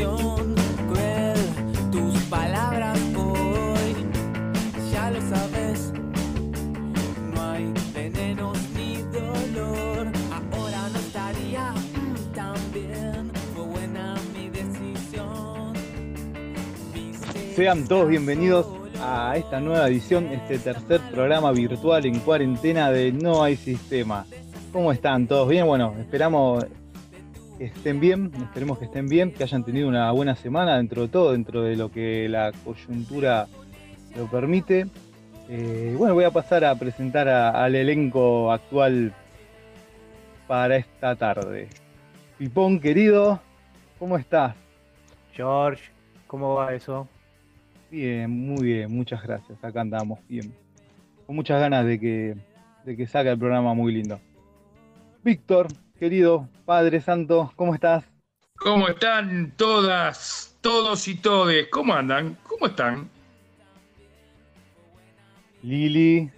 situación cruel. Tus palabras hoy, ya lo sabes, no hay venenos ni dolor. Ahora no estaría tan bien, fue buena mi decisión. Sean todos bienvenidos a esta nueva edición, este tercer programa virtual en cuarentena de No hay sistema. ¿Cómo están? ¿Todos bien? Bueno, esperamos estén bien, esperemos que estén bien, que hayan tenido una buena semana dentro de todo, dentro de lo que la coyuntura lo permite. Eh, bueno, voy a pasar a presentar al elenco actual para esta tarde. Pipón, querido, ¿cómo estás? George, ¿cómo va eso? Bien, muy bien, muchas gracias. Acá andamos bien. Con muchas ganas de que, de que salga el programa muy lindo. Víctor, querido Padre Santo, ¿cómo estás? ¿Cómo están todas, todos y todes? ¿Cómo andan? ¿Cómo están? Lili.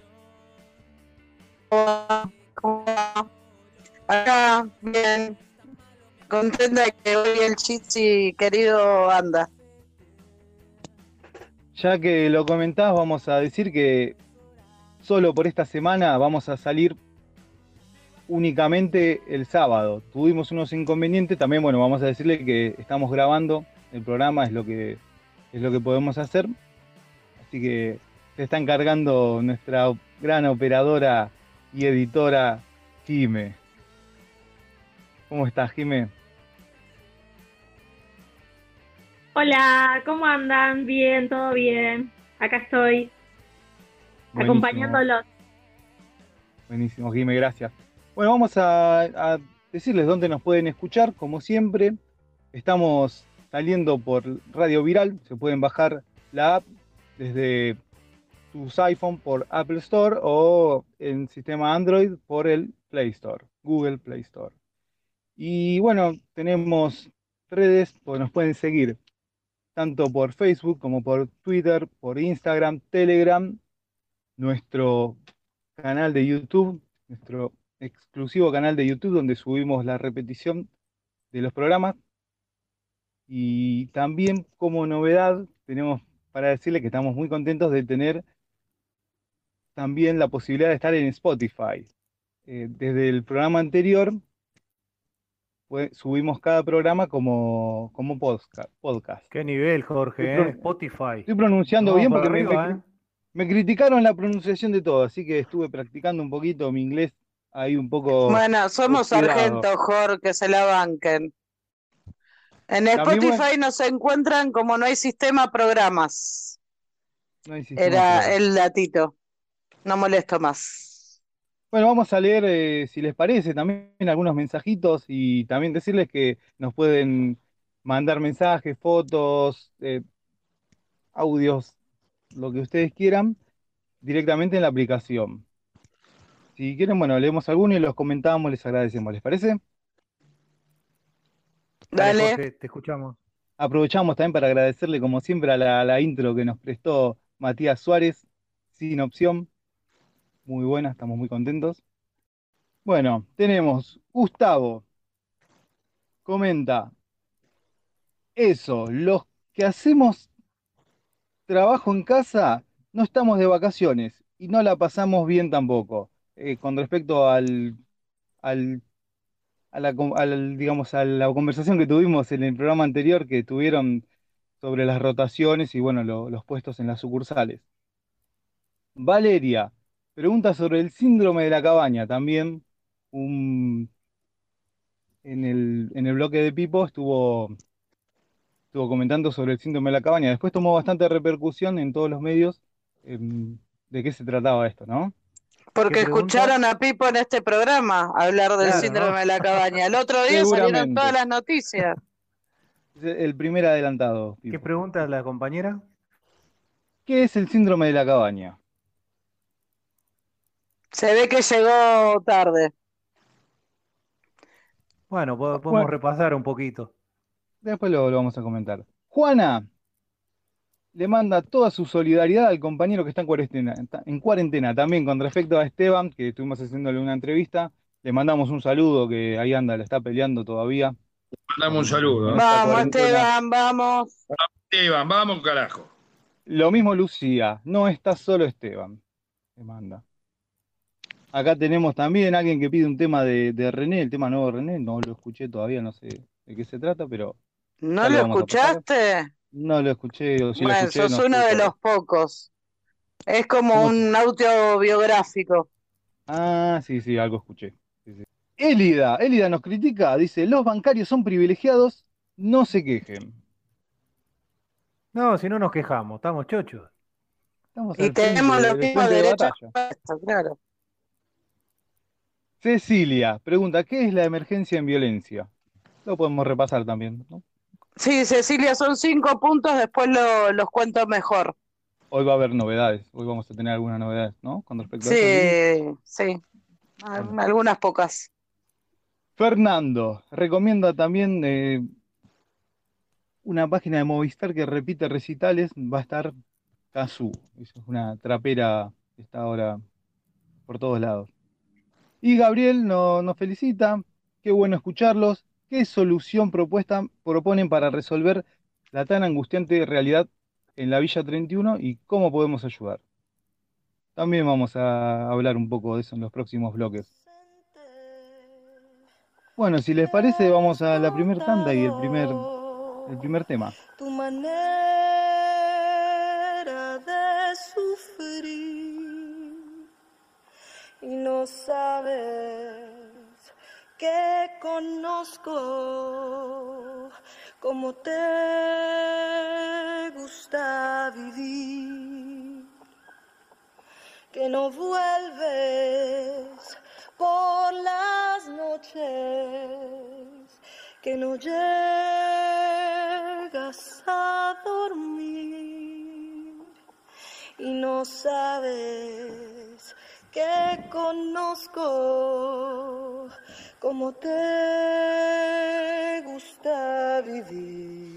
¿Cómo va? Acá, bien. Contenta de que hoy el Chichi querido anda. Ya que lo comentás, vamos a decir que solo por esta semana vamos a salir únicamente el sábado. Tuvimos unos inconvenientes, también bueno, vamos a decirle que estamos grabando el programa, es lo que es lo que podemos hacer. Así que se está encargando nuestra gran operadora y editora Jime. ¿Cómo estás, Jime? Hola, ¿cómo andan? Bien, todo bien. Acá estoy, Buenísimo. acompañándolos. Buenísimo, Jime, gracias. Bueno, vamos a, decirles dónde nos pueden escuchar, como siempre. Estamos saliendo por Radio Viral, se pueden bajar la app desde sus iPhone por Apple Store o en sistema Android por el Play Store, Google Play Store. Y bueno, tenemos redes, pues nos pueden seguir tanto por Facebook como por Twitter, por Instagram, Telegram, nuestro canal de YouTube, nuestro exclusivo canal de YouTube donde subimos la repetición de los programas. Y también como novedad tenemos para decirle que estamos muy contentos de tener también la posibilidad de estar en Spotify. Eh, desde el programa anterior pues, subimos cada programa como, como podcast, podcast. Qué nivel, Jorge, Estoy ¿eh? Spotify. Estoy pronunciando bien porque me- arriba, me, ¿eh? me criticaron la pronunciación de todo, así que estuve practicando un poquito mi inglés ahí un poco. Bueno, somos sargentos, Jorge, que se la banquen. En Spotify nos encuentran como no hay sistema programas. no hay sistema Era el datito. No molesto más. Bueno, vamos a leer, eh, si les parece, también algunos mensajitos y también decirles que nos pueden mandar mensajes, fotos, eh, audios, lo que ustedes quieran, directamente en la aplicación. Si quieren, bueno, leemos algunos y los comentamos, les agradecemos. ¿Les parece? Dale. Jorge, te escuchamos. Aprovechamos también para agradecerle, como siempre, a la, a la intro que nos prestó Matías Suárez, sin opción. Muy buena, estamos muy contentos. Bueno, tenemos Gustavo. Comenta. Eso, los que hacemos trabajo en casa no estamos de vacaciones y no la pasamos bien tampoco. Eh, con respecto al, al a la, al, digamos, a la conversación que tuvimos en el programa anterior que tuvieron sobre las rotaciones y bueno, lo- los puestos en las sucursales. Valeria, pregunta sobre el síndrome de la cabaña. También un, en el, en el bloque de Pipo estuvo, estuvo comentando sobre el síndrome de la cabaña. Después tomó bastante repercusión en todos los medios em, de qué se trataba esto, ¿no? Porque escucharon a Pipo en este programa hablar del Claro, síndrome ¿no? de la cabaña. El otro día salieron todas las noticias. El primer adelantado, ¿Qué pregunta la compañera? ¿Qué es el síndrome de la cabaña? Se ve que llegó tarde. Bueno, po- podemos Bueno. repasar un poquito. Después lo, lo vamos a comentar. Juana le manda toda su solidaridad al compañero que está en cuarentena, en cuarentena también con respecto a Esteban, que estuvimos haciéndole una entrevista. Le mandamos un saludo, que ahí anda, la está peleando todavía. Mandame un saludo. ¿eh? Vamos. Esteban, vamos. Esteban, vamos, carajo. Lo mismo Lucía, no está solo Esteban, le manda. Acá tenemos también alguien que pide un tema de, de René, el tema nuevo de René, no lo escuché todavía, no sé de qué se trata, pero ¿No lo escuchaste? No lo escuché, o si lo Bueno, escuché, sos no uno de los pocos. Es como un autobiográfico. Ah, sí, sí, algo escuché. Sí, sí. Élida, Élida nos critica, dice, los bancarios son privilegiados, no se quejen. No, si no nos quejamos, estamos chochos. Estamos Y tenemos los mismos de derechos claro. Cecilia pregunta, ¿qué es la emergencia en violencia? Lo podemos repasar también, ¿no? Sí, Cecilia, son cinco puntos, después lo- los cuento mejor. Hoy va a haber novedades, hoy vamos a tener algunas novedades, ¿no? Con respecto a eso. Sí, sí. Al- Algunas pocas. Fernando recomienda también eh, una página de Movistar que repite recitales, va a estar Kazoo, es una trapera que está ahora por todos lados. Y Gabriel no- nos felicita, qué bueno escucharlos, qué solución propuesta proponen para resolver la tan angustiante realidad en la Villa 31 y cómo podemos ayudar. También vamos a hablar un poco de eso en los próximos bloques. Bueno, si les parece, vamos a la primer tanda y el primer, el primer tema. tu manera de sufrir y no sabes que conozco cómo te gusta vivir. Que no vuelves por las noches, que no llegas a dormir. Y no sabes que conozco cómo te gusta vivir.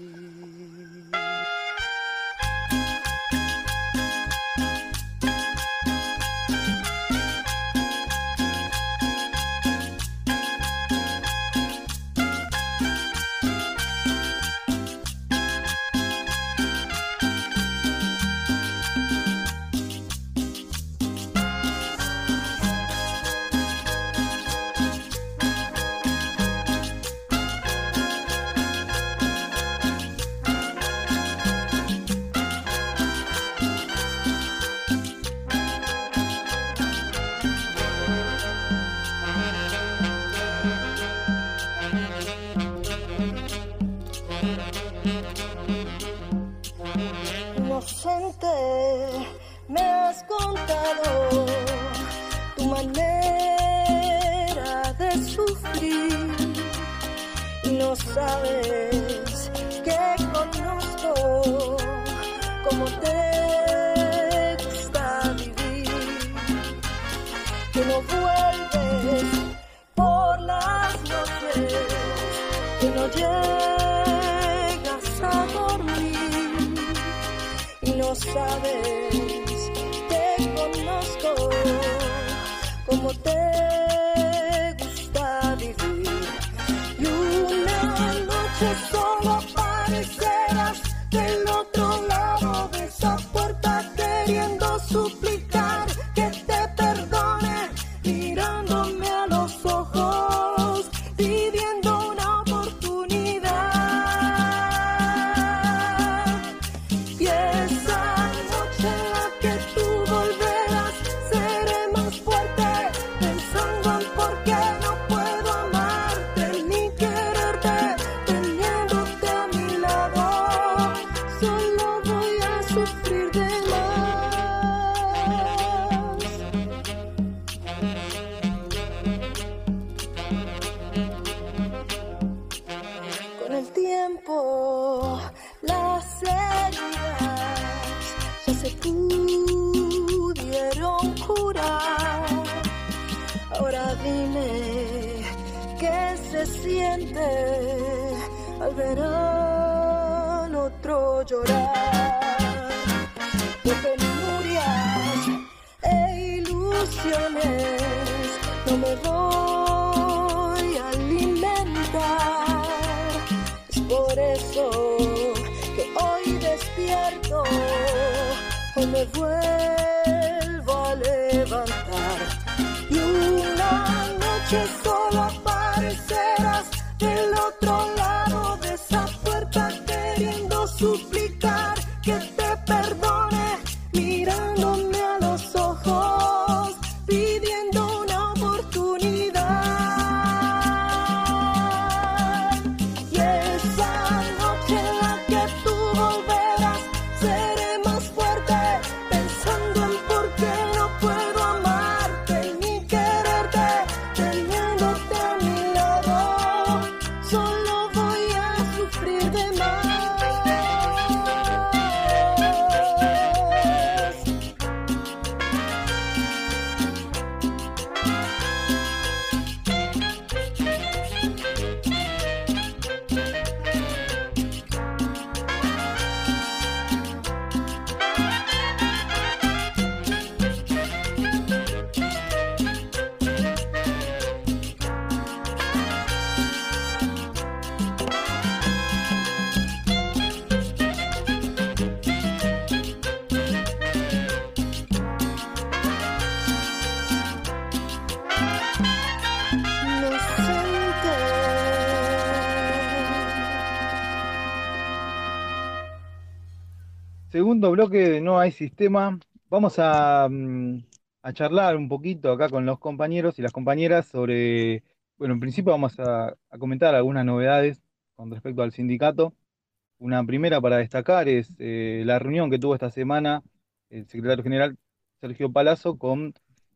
Sabes bloque de No hay sistema. Vamos a, mm, a charlar un poquito acá con los compañeros y las compañeras sobre, bueno, en principio vamos a, a comentar algunas novedades con respecto al sindicato. Una primera para destacar es eh, la reunión que tuvo esta semana el secretario general Sergio Palazzo con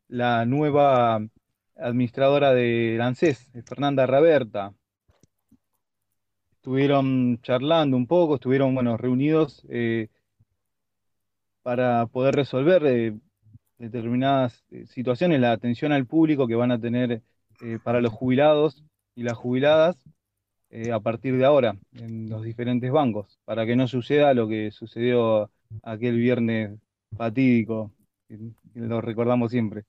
la nueva administradora de ANSES, Fernanda Raberta. Estuvieron charlando un poco, estuvieron, bueno, reunidos eh, para poder resolver eh, determinadas eh, situaciones, la atención al público que van a tener eh, para los jubilados y las jubiladas eh, a partir de ahora en los diferentes bancos, para que no suceda lo que sucedió aquel viernes fatídico, que, que lo recordamos siempre.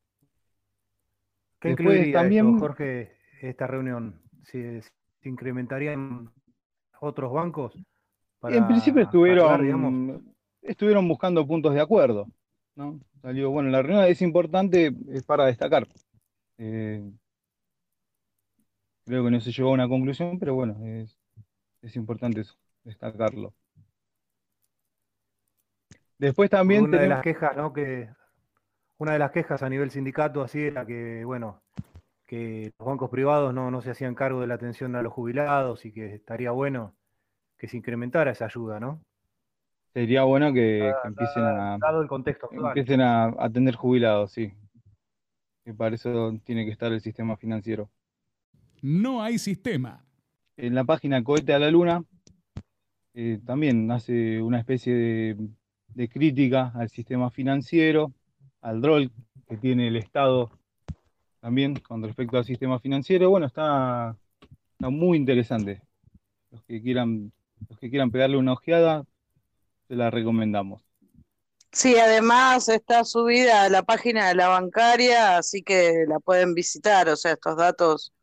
¿Qué Después incluiría también- esto, Jorge, esta reunión? ¿Se, se incrementarían otros bancos? para en principio estuvieron, digamos? Estuvieron buscando puntos de acuerdo, ¿no? Salió, bueno, la reunión es importante, es para destacar. Eh, creo que no se llegó a una conclusión, pero bueno, es, es importante eso, destacarlo. Después también una de las quejas, ¿no? Que una de las quejas a nivel sindicato así era que, bueno, que los bancos privados no, no se hacían cargo de la atención a los jubilados y que estaría bueno que se incrementara esa ayuda, ¿no? Sería bueno que, que empiecen a, Dado el contexto actual. empiecen a atender jubilados, sí. Que para eso tiene que estar el sistema financiero. No hay sistema. En la página Cohete a la Luna eh, también hace una especie de, de crítica al sistema financiero, al rol que tiene el Estado también con respecto al sistema financiero. Bueno, está, está muy interesante. Los que quieran, los que quieran pegarle una ojeada, se la recomendamos. Sí, además está subida a la página de la bancaria, así que la pueden visitar, o sea, estos datos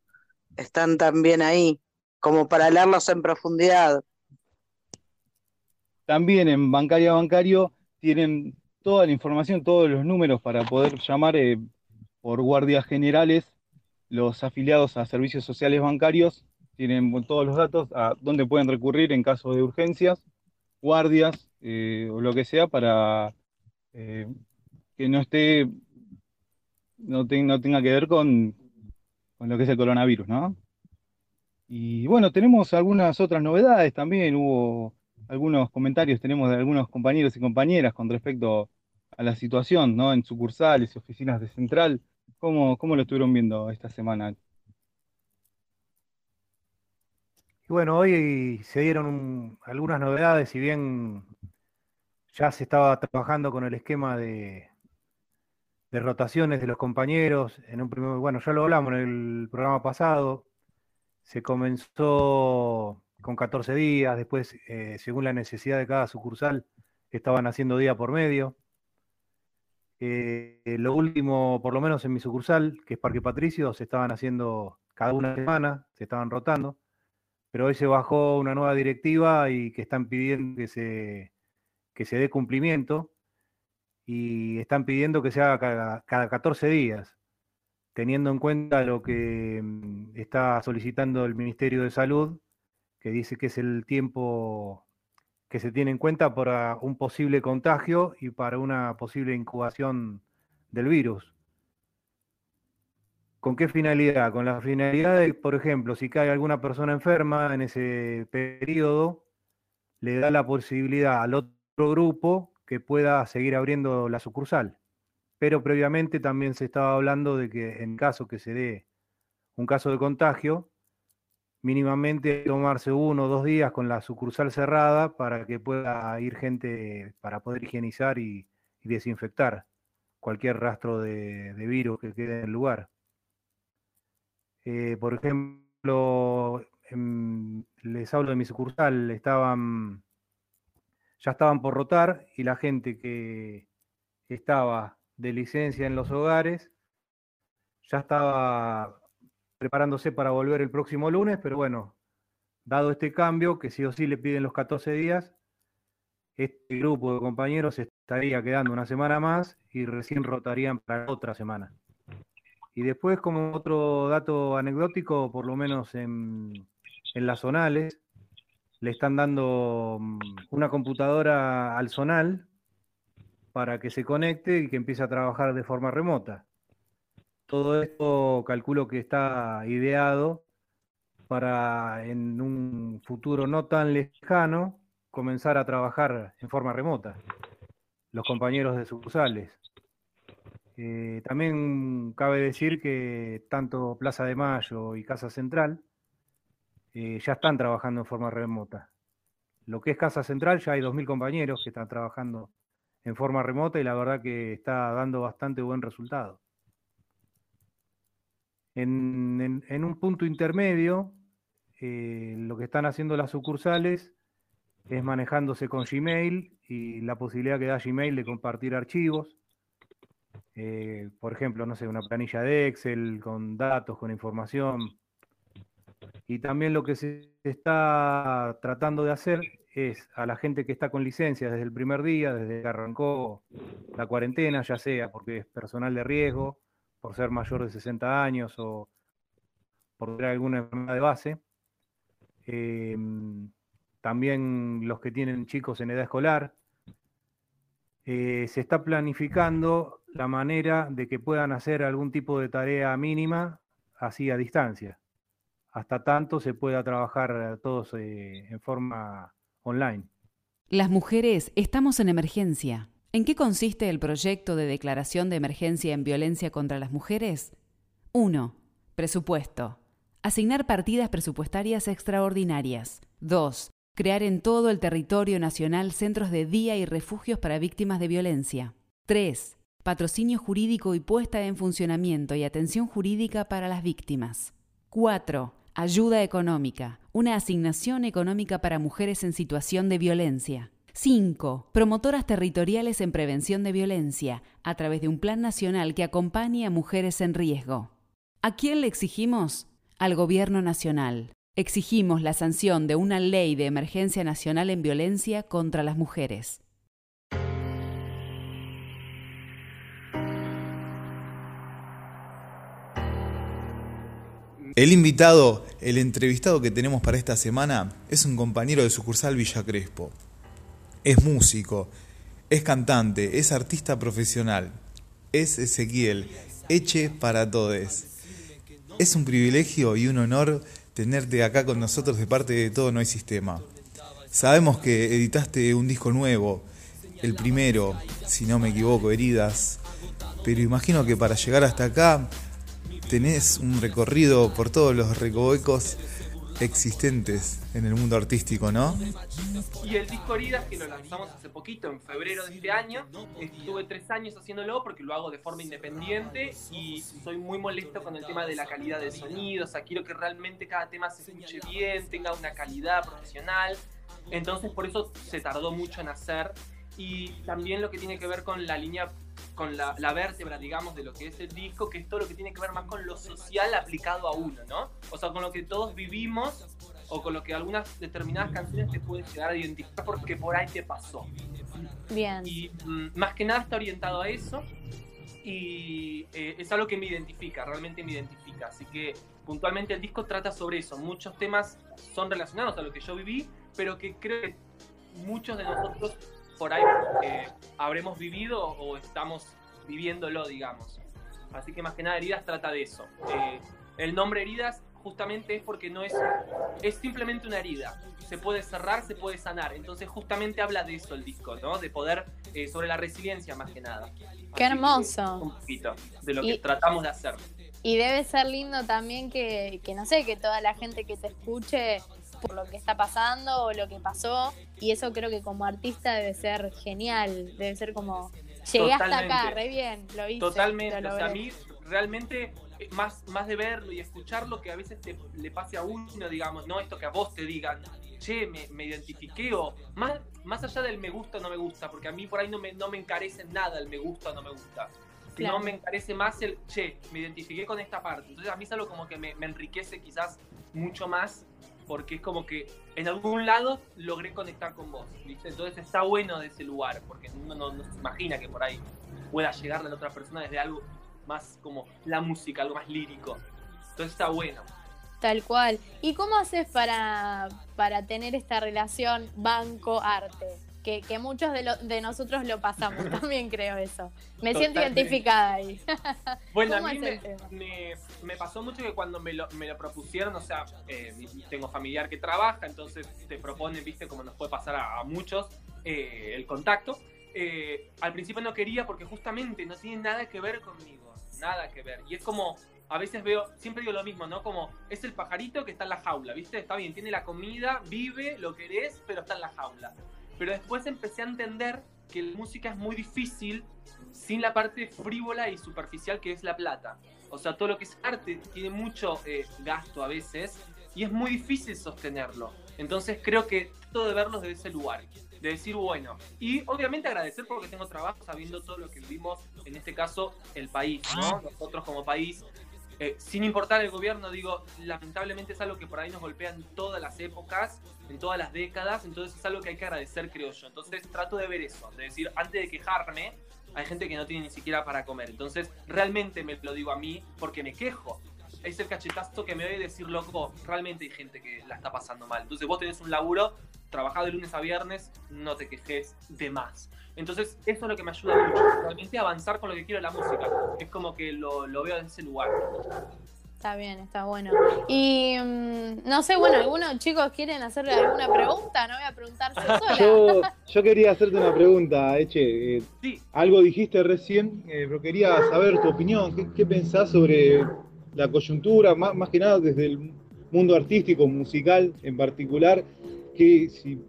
están también ahí, como para leerlos en profundidad. También en Bancaria Bancario tienen toda la información, todos los números para poder llamar eh, por guardias generales los afiliados a servicios sociales bancarios. Tienen todos los datos a dónde pueden recurrir en caso de urgencias, guardias eh, o lo que sea para eh, que no esté, no, te- no tenga que ver con, con lo que es el coronavirus, ¿no? Y bueno, tenemos algunas otras novedades también. Hubo algunos comentarios, tenemos de algunos compañeros y compañeras con respecto a la situación, ¿no? En sucursales y oficinas de central. ¿Cómo, cómo lo estuvieron viendo esta semana? Y bueno, hoy se dieron un- algunas novedades, si bien ya se estaba trabajando con el esquema de, de rotaciones de los compañeros. En un primer, bueno, ya lo hablamos en el programa pasado. Se comenzó con 14 días, después, eh, según la necesidad de cada sucursal, estaban haciendo día por medio. Eh, lo último, por lo menos en mi sucursal, que es Parque Patricio, se estaban haciendo cada una semana, se estaban rotando pero hoy se bajó una nueva directiva y que están pidiendo que se, que se dé cumplimiento y están pidiendo que se haga cada, cada 14 días, teniendo en cuenta lo que mm, está solicitando el Ministerio de Salud, que dice que es el tiempo que se tiene en cuenta para un posible contagio y para una posible incubación del virus. ¿Con qué finalidad? Con la finalidad de, por ejemplo, si cae alguna persona enferma en ese periodo, le da la posibilidad al otro grupo que pueda seguir abriendo la sucursal. Pero previamente también se estaba hablando de que en caso que se dé un caso de contagio, mínimamente tomarse uno o dos días con la sucursal cerrada para que pueda ir gente para poder higienizar y, desinfectar cualquier rastro de virus que quede en el lugar. Eh, por ejemplo, em, les hablo de mi sucursal, estaban, ya estaban por rotar y la gente que estaba de licencia en los hogares ya estaba preparándose para volver el próximo lunes, pero bueno, dado este cambio, que sí o sí le piden los 14 días, este grupo de compañeros estaría quedando una semana más y recién rotarían para otra semana. Y después, como otro dato anecdótico, por lo menos en, en las zonales, le están dando mm, una computadora al zonal para que se conecte y que empiece a trabajar de forma remota. Todo esto calculo que está ideado para en un futuro no tan lejano comenzar a trabajar en forma remota, los compañeros de sucursales. Eh, también cabe decir que tanto Plaza de Mayo y Casa Central eh, ya están trabajando en forma remota. Lo que es Casa Central ya hay 2.000 compañeros que están trabajando en forma remota y la verdad que está dando bastante buen resultado. En, un punto intermedio, eh, lo que están haciendo las sucursales es manejándose con Gmail y la posibilidad que da Gmail de compartir archivos. Eh, por ejemplo, no sé, una planilla de Excel con datos, con información. Y también lo que se está tratando de hacer es a la gente que está con licencia desde el primer día, desde que arrancó la cuarentena, ya sea porque es personal de riesgo, por ser mayor de 60 años o por tener alguna enfermedad de base. Eh, también los que tienen chicos en edad escolar. Eh, se está planificando la manera de que puedan hacer algún tipo de tarea mínima así a distancia. Hasta tanto se pueda trabajar eh, todos eh, en forma online. Las mujeres estamos en emergencia. ¿En qué consiste el proyecto de declaración de emergencia en violencia contra las mujeres? 1. Presupuesto. Asignar partidas presupuestarias extraordinarias. 2. Crear en todo el territorio nacional centros de día y refugios para víctimas de violencia. 3. Patrocinio jurídico y puesta en funcionamiento y atención jurídica para las víctimas. 4. Ayuda económica. Una asignación económica para mujeres en situación de violencia. 5. Promotoras territoriales en prevención de violencia, a través de un plan nacional que acompañe a mujeres en riesgo. ¿A quién le exigimos? Al Gobierno Nacional. Exigimos la sanción de una ley de emergencia nacional en violencia contra las mujeres. El invitado, el entrevistado que tenemos para esta semana es un compañero de sucursal Villa Crespo. Es músico, es cantante, es artista profesional, es Ezequiel, Eche para todos. Es un privilegio y un honor tenerte acá con nosotros de parte de todo No hay Sistema. Sabemos que editaste un disco nuevo, el primero, si no me equivoco, Heridas, pero imagino que para llegar hasta acá tenés un recorrido por todos los recovecos existentes en el mundo artístico, ¿no? Y el disco Heridas, que lo lanzamos hace poquito, en febrero de este año, estuve tres años haciéndolo porque lo hago de forma independiente y soy muy molesto con el tema de la calidad del sonido, o sea, quiero que realmente cada tema se escuche bien, tenga una calidad profesional, entonces por eso se tardó mucho en hacer. Y también lo que tiene que ver con la línea, con la, la vértebra, digamos, de lo que es el disco, que es todo lo que tiene que ver más con lo social aplicado a uno, ¿no? O sea, con lo que todos vivimos o con lo que algunas determinadas canciones te pueden llegar a identificar porque por ahí te pasó. Bien. Y mm, más que nada está orientado a eso y eh, es algo que me identifica, realmente me identifica. Así que puntualmente el disco trata sobre eso. Muchos temas son relacionados a lo que yo viví, pero que creo que muchos de nosotros por ahí eh, habremos vivido o estamos viviéndolo, digamos. Así que más que nada Heridas trata de eso. Eh, el nombre Heridas justamente es porque no es, es simplemente una herida. Se puede cerrar, se puede sanar. Entonces justamente habla de eso el disco, ¿no? De poder, eh, sobre la resiliencia más que nada. Qué Así que, hermoso. un poquito de lo Y- que tratamos de hacer. Y debe ser lindo también que, que, no sé, que toda la gente que te escuche por lo que está pasando o lo que pasó. Y eso creo que como artista debe ser genial. Debe ser como, llegué hasta acá, Totalmente. re bien, lo hice. Totalmente, lo o sea, a mí realmente eh, más, más de verlo y escucharlo que a veces te, le pase a uno, digamos, no esto que a vos te digan, che, me, me identifiqué o más, más allá del me gusta o no me gusta, porque a mí por ahí no me, no me encarece nada el me gusta o no me gusta. Sino Claro. me encarece más el, che, me identifiqué con esta parte. Entonces a mí es algo como que me, me enriquece quizás mucho más porque es como que en algún lado logré conectar con vos, ¿viste? Entonces está bueno de ese lugar, porque uno no, se imagina que por ahí pueda llegarle a la otra persona desde algo más como la música, algo más lírico. Entonces está bueno. Tal cual. ¿Y cómo haces para, para tener esta relación banco-arte? Que, que muchos de, lo- de nosotros lo pasamos, también creo eso. Me siento identificada ahí. Bueno, a ¿Cómo mí me, pasó mucho que cuando me lo, me lo propusieron, o sea, eh, tengo familiar que trabaja, entonces te proponen, viste, como nos puede pasar a, a muchos, eh, el contacto. Eh, al principio no quería porque justamente no tiene nada que ver conmigo, nada que ver. Y es como, a veces veo, siempre digo lo mismo, ¿no? Como es el pajarito que está en la jaula, ¿viste? Está bien, tiene la comida, vive, lo querés, pero está en la jaula. Pero después empecé a entender que la música es muy difícil sin la parte frívola y superficial que es la plata. O sea, todo lo que es arte tiene mucho eh, gasto a veces y es muy difícil sostenerlo. Entonces creo que trato de verlos desde ese lugar, de decir, bueno, y obviamente agradecer porque tengo trabajo sabiendo todo lo que vivimos, en este caso, el país, ¿no? Nosotros como país, eh, sin importar el gobierno, digo, lamentablemente es algo que por ahí nos golpea en todas las épocas, en todas las décadas, entonces es algo que hay que agradecer, creo yo. Entonces trato de ver eso, de decir, antes de quejarme, hay gente que no tiene ni siquiera para comer. Entonces realmente me lo digo a mí porque me quejo. Es el cachetazo que me doy de decir, loco, realmente hay gente que la está pasando mal. Entonces vos tenés un laburo, trabajás de lunes a viernes, no te quejes de más. Entonces eso es lo que me ayuda mucho, realmente a avanzar con lo que quiero en la música. Es como que lo, lo veo desde ese lugar. Está bien, está bueno. Y mm, no sé, bueno, algunos chicos quieren hacerle alguna pregunta, no voy a preguntar sola. Yo, yo quería hacerte una pregunta, Eche. Eh, Sí. Algo dijiste recién, eh, pero quería saber tu opinión. ¿Qué, qué pensás sobre la coyuntura, más, más que nada desde el mundo artístico, musical en particular? Que si,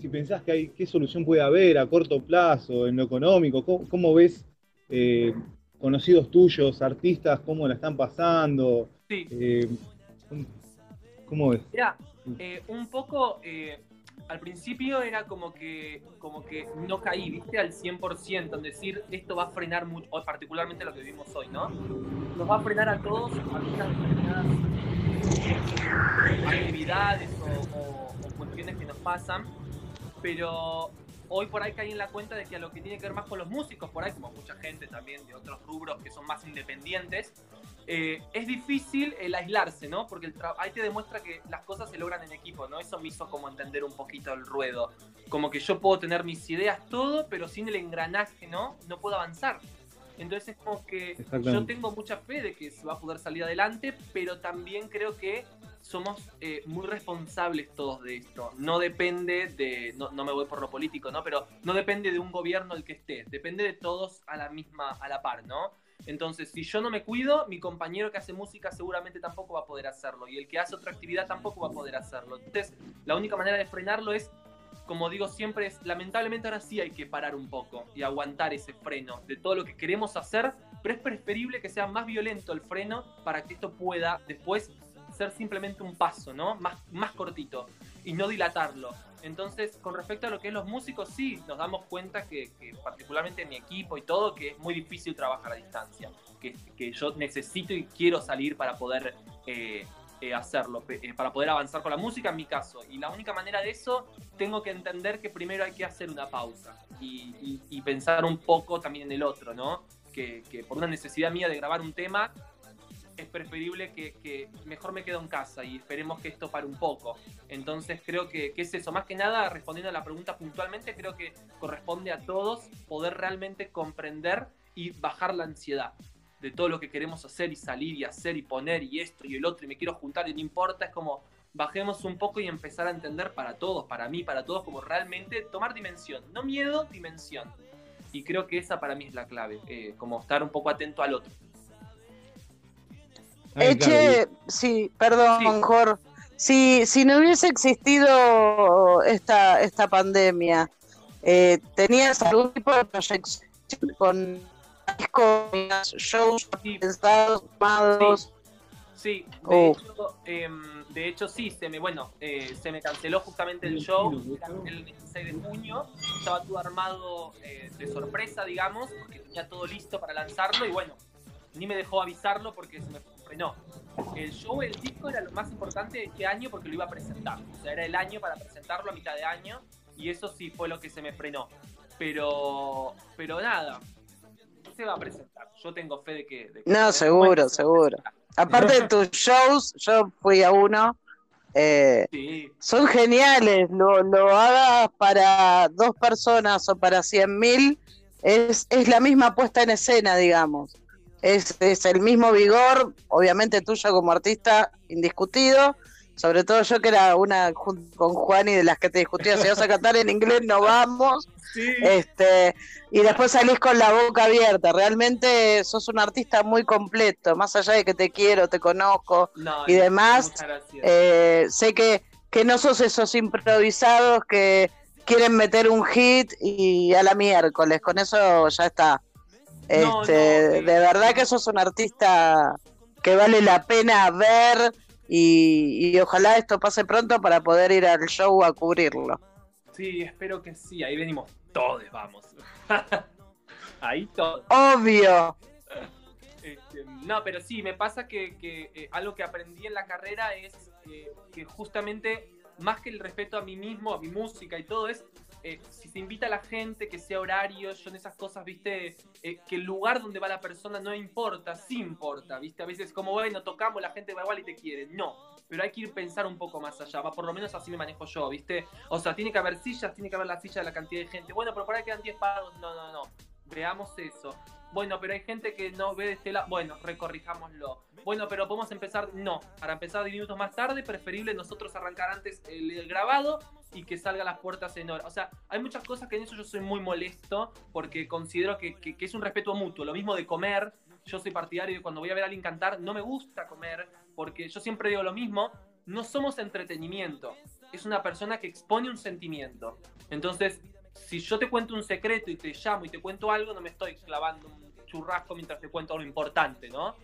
si pensás que hay, qué solución puede haber a corto plazo, en lo económico, ¿cómo, cómo ves eh, conocidos tuyos, artistas, cómo la están pasando? Sí. Eh, ¿cómo- ¿Cómo ves? Mira, eh, un poco al principio era como que, como que no caí, viste, al 100% en decir esto va a frenar mucho, particularmente lo que vivimos hoy, ¿no? Nos va a frenar a todos algunas determinadas actividades o, o- o cuestiones que nos pasan, pero hoy por ahí caí en la cuenta de que a lo que tiene que ver más con los músicos, por ahí como mucha gente también de otros rubros que son más independientes, eh, es difícil el aislarse, ¿no? Porque el ahí te demuestra que las cosas se logran en equipo, ¿no? Eso me hizo como entender un poquito el ruedo. Como que yo puedo tener mis ideas, todo, pero sin el engranaje, ¿no? No puedo avanzar. Entonces es como que yo tengo mucha fe de que se va a poder salir adelante, pero también creo que somos eh, muy responsables todos de esto. No depende de, no, no me voy por lo político, ¿no? Pero no depende de un gobierno el que esté, depende de todos a la misma, a la par, ¿no? Entonces, si yo no me cuido, mi compañero que hace música seguramente tampoco va a poder hacerlo. Y el que hace otra actividad tampoco va a poder hacerlo. Entonces, la única manera de frenarlo es, como digo siempre, es lamentablemente ahora sí hay que parar un poco y aguantar ese freno de todo lo que queremos hacer. Pero es preferible que sea más violento el freno para que esto pueda después ser simplemente un paso, ¿no? Más, más cortito y no dilatarlo. Entonces, con respecto a lo que es los músicos, sí, nos damos cuenta que, particularmente en mi equipo y todo, que es muy difícil trabajar a distancia, que, que yo necesito y quiero salir para poder eh, eh, hacerlo, eh, para poder avanzar con la música en mi caso. Y la única manera de eso, tengo que entender que primero hay que hacer una pausa y, pensar un poco también en el otro, ¿no? Que por una necesidad mía de grabar un tema, es preferible que, mejor me quedo en casa y esperemos que esto pare un poco. Entonces creo que, que es eso. Más que nada, respondiendo a la pregunta puntualmente, creo que corresponde a todos poder realmente comprender y bajar la ansiedad de todo lo que queremos hacer y salir y hacer y poner y esto y el otro y me quiero juntar y no importa. Es como bajemos un poco y empezar a entender para todos, para mí, para todos, como realmente tomar dimensión. No miedo, dimensión. Y creo que esa para mí es la clave, eh, como estar un poco atento al otro. Eche, sí, perdón, Jor. Si, si no hubiese existido esta, esta pandemia, eh, ¿tenías algún tipo de proyección con discos, shows pensados, armados? Sí, de, Oh. hecho, em, de hecho sí, se me, bueno, eh, se me canceló justamente el show el 26 de junio, estaba todo armado eh, de sorpresa, digamos, porque tenía todo listo para lanzarlo y bueno, ni me dejó avisarlo porque se me frenó. El show, el disco era lo más importante de este año porque lo iba a presentar, o sea, era el año para presentarlo a mitad de año y eso sí fue lo que se me frenó. Pero, pero nada, se va a presentar. Yo tengo fe de que... de que- No, seguro, seguro. Aparte de tus shows, yo fui a uno. eh, Sí. son geniales. Lo, lo hagas para dos personas o para cien mil, es, es la misma puesta en escena, digamos. Es, es el mismo vigor, obviamente tuyo como artista, indiscutido. Sobre todo yo que era una junto con Juani de las que te discutía, si vas a cantar en inglés no vamos. Este, y después salís con la boca abierta. Realmente sos un artista muy completo, más allá de que te quiero, te conozco No, y demás. eh, sé que, que no sos esos improvisados que quieren meter un hit y a la miércoles, con eso ya está. Este, no, de verdad que sos un artista que vale la pena ver y, y ojalá esto pase pronto para poder ir al show a cubrirlo. Sí, espero que sí. Ahí venimos todos, vamos. Ahí todos. Obvio. Este, no, pero sí, me pasa que, que, eh, algo que aprendí en la carrera es eh, que justamente, más que el respeto a mí mismo, a mi música y todo, es eh, si se invita a la gente, que sea horario, yo en esas cosas, viste, eh, que el lugar donde va la persona no importa, sí importa, viste, a veces como, bueno, tocamos, la gente va igual y te quiere, no, pero hay que ir pensar un poco más allá, va, por lo menos así me manejo yo, viste, o sea, tiene que haber sillas, tiene que haber la silla de la cantidad de gente, bueno, pero por ahí quedan 10 pagos, no, no, no, veamos eso. Bueno, pero hay gente que no ve de este. Bueno, recorrijámoslo. Bueno, pero podemos empezar. No, para empezar 10 minutos más tarde, preferible nosotros arrancar antes el, grabado y que salga a las puertas en hora. O sea, hay muchas cosas que en eso yo soy muy molesto porque considero que, que- que es un respeto mutuo. Lo mismo de comer. Yo soy partidario de cuando voy a ver a alguien cantar, no me gusta comer porque yo siempre digo lo mismo. No somos entretenimiento. Es una persona que expone un sentimiento. Entonces, si yo te cuento un secreto y te llamo y te cuento algo, no me estoy clavando un churrasco mientras te cuento algo importante, ¿no?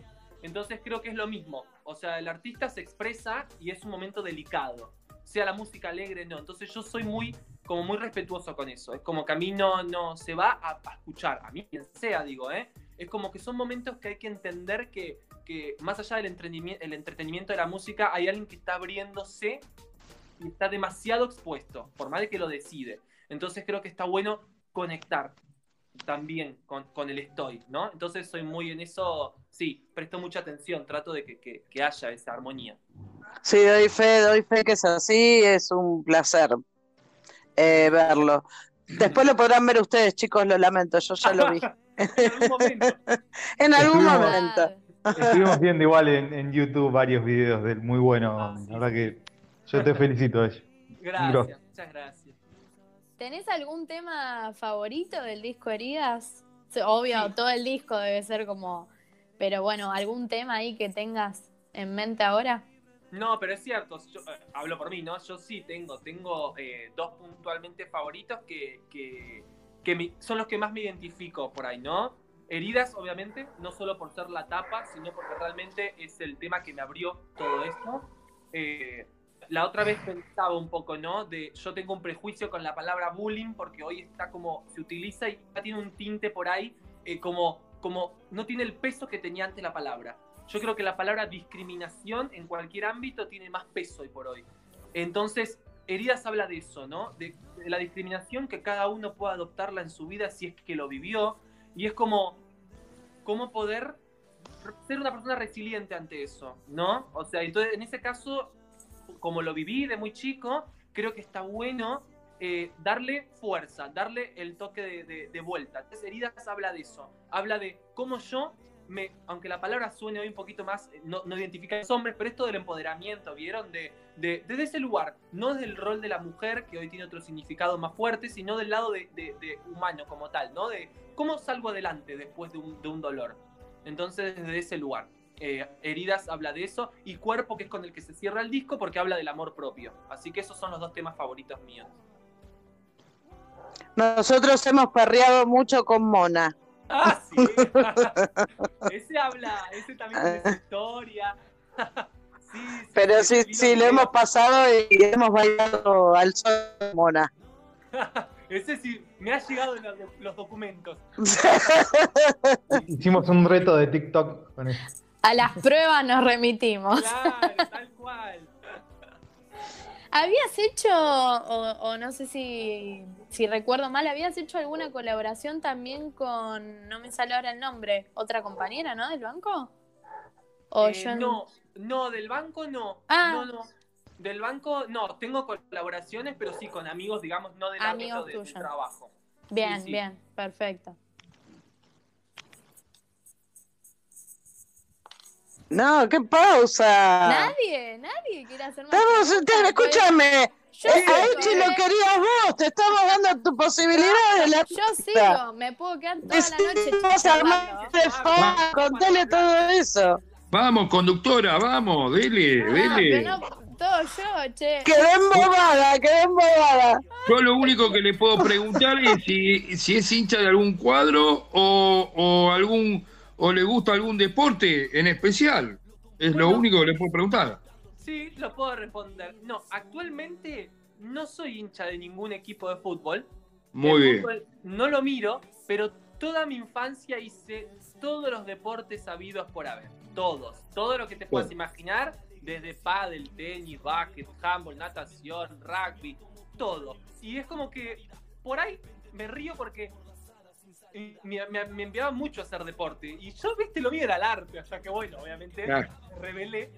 Entonces creo que es lo mismo. O sea, el artista se expresa y es un momento delicado. Sea la música alegre, no. Entonces yo soy muy, como muy respetuoso con eso. Es como que a mí no, no se va a, a escuchar. A mí quien sea, digo, ¿eh? Es como que son momentos que hay que entender que, que más allá del entretenimiento, el entretenimiento de la música, hay alguien que está abriéndose y está demasiado expuesto, por más de que lo decide. Entonces creo que está bueno conectar también con, con el estoy, ¿no? Entonces soy muy en eso, sí, presto mucha atención, trato de que, que- que haya esa armonía. Sí, doy fe, doy fe que es así, es un placer eh, verlo. Después lo podrán ver ustedes, chicos, lo lamento, yo ya lo vi. en algún Estuvimos- momento. Estuvimos viendo igual en, en YouTube varios videos del muy bueno. La verdad que yo te felicito. Gracias, muchas gracias. ¿Tenés algún tema favorito del disco Heridas? Sí, Obvio, todo el disco debe ser como. Pero bueno, ¿algún tema ahí que tengas en mente ahora? No, pero es cierto, yo, eh, hablo por mí, ¿no? Yo sí tengo, tengo eh, dos puntualmente favoritos que, que, que mi- son los que más me identifico por ahí, ¿no? Heridas, obviamente, no solo por ser la tapa, sino porque realmente es el tema que me abrió todo esto. Eh, la otra vez pensaba un poco, ¿no? De yo tengo un prejuicio con la palabra bullying porque hoy está como se utiliza y ya tiene un tinte por ahí eh, como como no tiene el peso que tenía antes la palabra. Yo creo que la palabra discriminación en cualquier ámbito tiene más peso hoy por hoy. Entonces, Heridas habla de eso, ¿no? De, de la discriminación que cada uno pueda adoptarla en su vida si es que lo vivió. Y es como, cómo poder ser una persona resiliente ante eso, ¿no? O sea, entonces en ese caso, como lo viví de muy chico, creo que está bueno eh, darle fuerza, darle el toque de, vuelta. Entonces, Heridas habla de eso, habla de cómo yo, me, aunque la palabra suene hoy un poquito más, eh, no, identifica a los hombres, pero esto del empoderamiento, ¿vieron? De, de- desde ese lugar, no desde el rol de la mujer, que hoy tiene otro significado más fuerte, sino del lado de, de- humano como tal, ¿no? De cómo salgo adelante después de un, un dolor. Entonces, desde ese lugar. Eh, Heridas habla de eso y Cuerpo, que es con el que se cierra el disco, porque habla del amor propio. Así que esos son los dos temas favoritos míos. Nosotros hemos perreado mucho con Mona. Ah, sí. ese habla, ese también tiene su historia. sí, sí, Pero sí, sí, lo hemos pasado y hemos bailado al sol de Mona. Ese sí, me ha llegado en los, los documentos. Hicimos un reto de TikTok con eso. A las pruebas nos remitimos. Claro, tal cual. ¿Habías hecho, o, o no sé si, si recuerdo mal, habías hecho alguna colaboración también con, no me sale ahora el nombre, otra compañera, ¿no? Del banco? O Eh, yo no, no, del banco no. Ah. No, no. Del banco no, tengo colaboraciones, pero sí con amigos, digamos, no del Amigos de, trabajo. Bien, Sí, sí. bien, perfecto. No, qué pausa. Nadie, nadie quiere hacer más. Estamos, te- escúchame. Yo eh, sigo, a Echi lo ¿eh? querías vos, te estamos dando tu posibilidad de la Yo sigo, me puedo quedar toda la noche Decimos charlando. armar el fan, contale todo eso. Vamos, conductora, vamos, dele, Ah, pero no, todo yo, che. Quedé embobada, quedé embobada. Yo lo único que le puedo preguntar es si, si es hincha de algún cuadro o, o algún o le gusta algún deporte en especial. Es lo Bueno. único que le puedo preguntar. Sí, lo puedo responder. No, actualmente no soy hincha de ningún equipo de fútbol. Muy El bien. fútbol no lo miro, pero toda mi infancia hice todos los deportes habidos por haber. Todos. Todo lo que te puedas imaginar, desde pádel, tenis, básquet, handball, natación, rugby, todo. Y es como que por ahí me río porque eh, me, me, me enviaba mucho a hacer deporte. Y yo, viste, lo mío era el arte, o sea que bueno, obviamente Claro. me rebelé.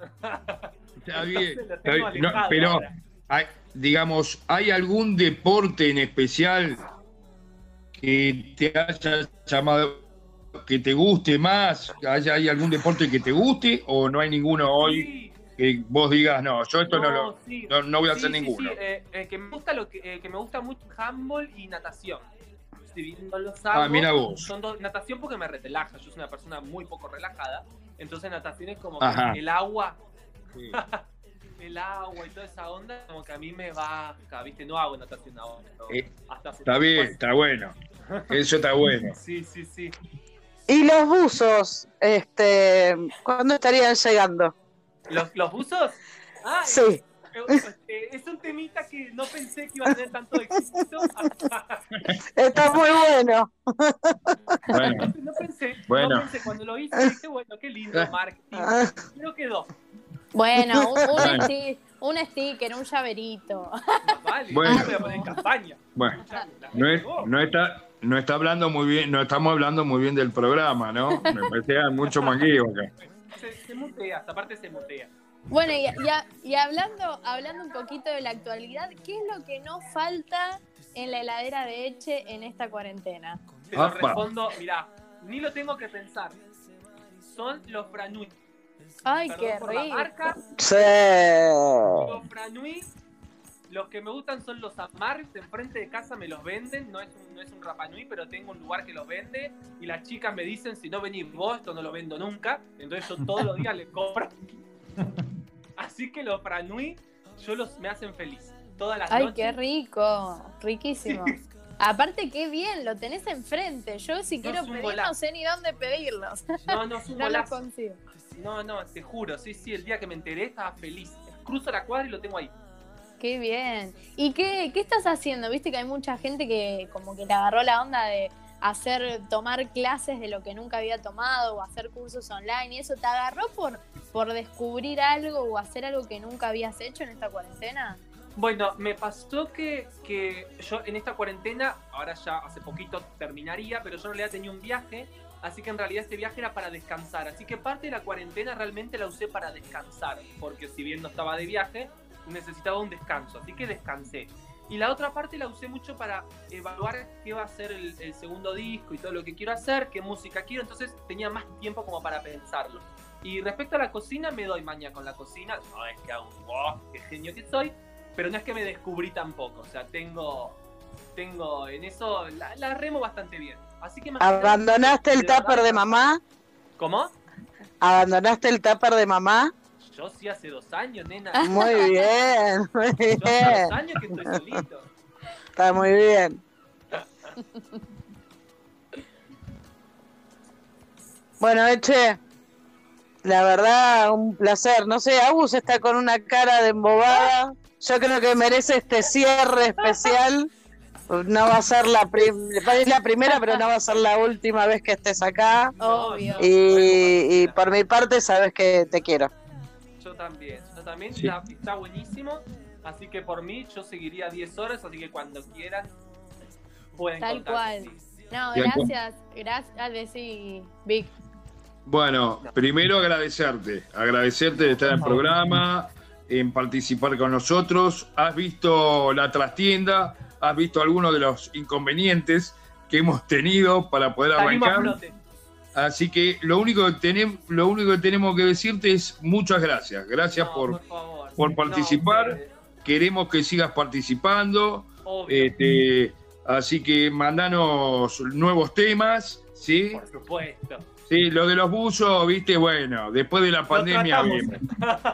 Está bien. Está. No, pero, hay- digamos, ¿hay algún deporte en especial que te haya llamado, que te guste más? ¿Hay, hay algún deporte que te guste o no hay ninguno hoy que vos digas, no, yo esto no, lo, sí. no, no voy a Sí, hacer sí, ninguno? sí, eh, eh, que me gusta lo que, eh, que me gusta mucho handball y natación. Si bien no los hago, Ah, mira vos. Son dos, natación porque me relaja. Yo soy una persona muy poco relajada. Entonces natación es como que el agua, el agua y toda esa onda, como que a mí me baja, ¿viste? No hago natación ahora. no. Eh, Hasta Está bien, está bueno. Eso está bueno. Sí, sí, sí. Y los buzos, este, ¿cuándo estarían llegando? ¿Los, los buzos? Ah, Sí. Eh, es un temita que no pensé que iba a tener tanto éxito. Está muy bueno. Bueno. No pensé, Bueno. no pensé cuando lo hice, dije, bueno, qué lindo marketing. Pero quedó. Bueno, un, un Bueno. sti- un sticker, un llaverito. Vale, Bueno. voy a poner en campaña. Bueno, no, es- no está, no está hablando muy bien, no estamos hablando muy bien del programa, ¿no? Me parece mucho mangueo acá. Se, se mutea, esta parte se mutea. Bueno, y, y a- y hablando, hablando un poquito de la actualidad, ¿qué es lo que no falta en la heladera de Eche en esta cuarentena? Te lo Apa. respondo, mirá, ni lo tengo que pensar. Son los Franui. Ay, Perdón qué por la rico. marca. Sí. Los Franui, los que me gustan son los Amargs, enfrente de casa me los venden, no es un, no es un Rapanui, pero tengo un lugar que los vende y las chicas me dicen, si no venís vos, esto no lo vendo nunca, entonces yo todos los días les compro. Así que los Franui, yo los me hacen feliz. Todas las Ay, noches. qué rico, riquísimo. Aparte, qué bien, lo tenés enfrente. Yo si No, quiero pedir, no sé ni dónde pedirlos. No, no, es un No los consigo. No, no, te juro, sí, sí, el día que me enteré estaba feliz. Cruzo la cuadra y lo tengo ahí. Qué bien. ¿Y qué, qué estás haciendo? Viste que hay mucha gente que como que le agarró la onda de hacer, tomar clases de lo que nunca había tomado o hacer cursos online y eso. ¿Te agarró por, por descubrir algo o hacer algo que nunca habías hecho en esta cuarentena? Bueno, me pasó que, que yo en esta cuarentena, ahora ya hace poquito terminaría, pero yo en realidad tenía un viaje, así que en realidad este viaje era para descansar. Así que parte de la cuarentena realmente la usé para descansar, porque si bien no estaba de viaje, necesitaba un descanso, así que descansé. Y la otra parte la usé mucho para evaluar qué va a ser el, el segundo disco y todo lo que quiero hacer, qué música quiero, entonces tenía más tiempo como para pensarlo. Y respecto a la cocina, me doy maña con la cocina, no es que hago, wow, qué genio que soy, pero no es que me descubrí tampoco, o sea, tengo, tengo en eso, la, la remo bastante bien. Así que ¿Abandonaste el tupper de mamá? ¿Cómo? ¿Abandonaste el tupper de mamá? Yo sí hace dos años, nena. Muy bien, muy Yo hace bien. dos años que estoy solito. Está muy bien. Bueno, Eche, la verdad, un placer. No sé, Agus está con una cara de embobada. Yo creo que merece este cierre especial. No va a ser la, prim- es la primera, pero no va a ser la última vez que estés acá. Obvio. Y, y por mi parte, sabes que te quiero. Yo también, yo también, Sí. está, está buenísimo. Así que por mí yo seguiría 10 horas, así que cuando quieran pueden Tal contar. cual. sí. No, acá- gracias. Gracias. Vic. Bueno, primero agradecerte, agradecerte de estar en el programa, en participar con nosotros. Has visto la trastienda, has visto algunos de los inconvenientes que hemos tenido para poder Salimos a arrancar. Así que lo único que tenemos, lo único que tenemos que decirte es muchas gracias. Gracias por, por participar. Queremos que sigas participando. Este, así que mandanos nuevos temas, ¿sí? Por supuesto. Sí, lo de los buzos, viste, bueno, después de la pandemia vemos.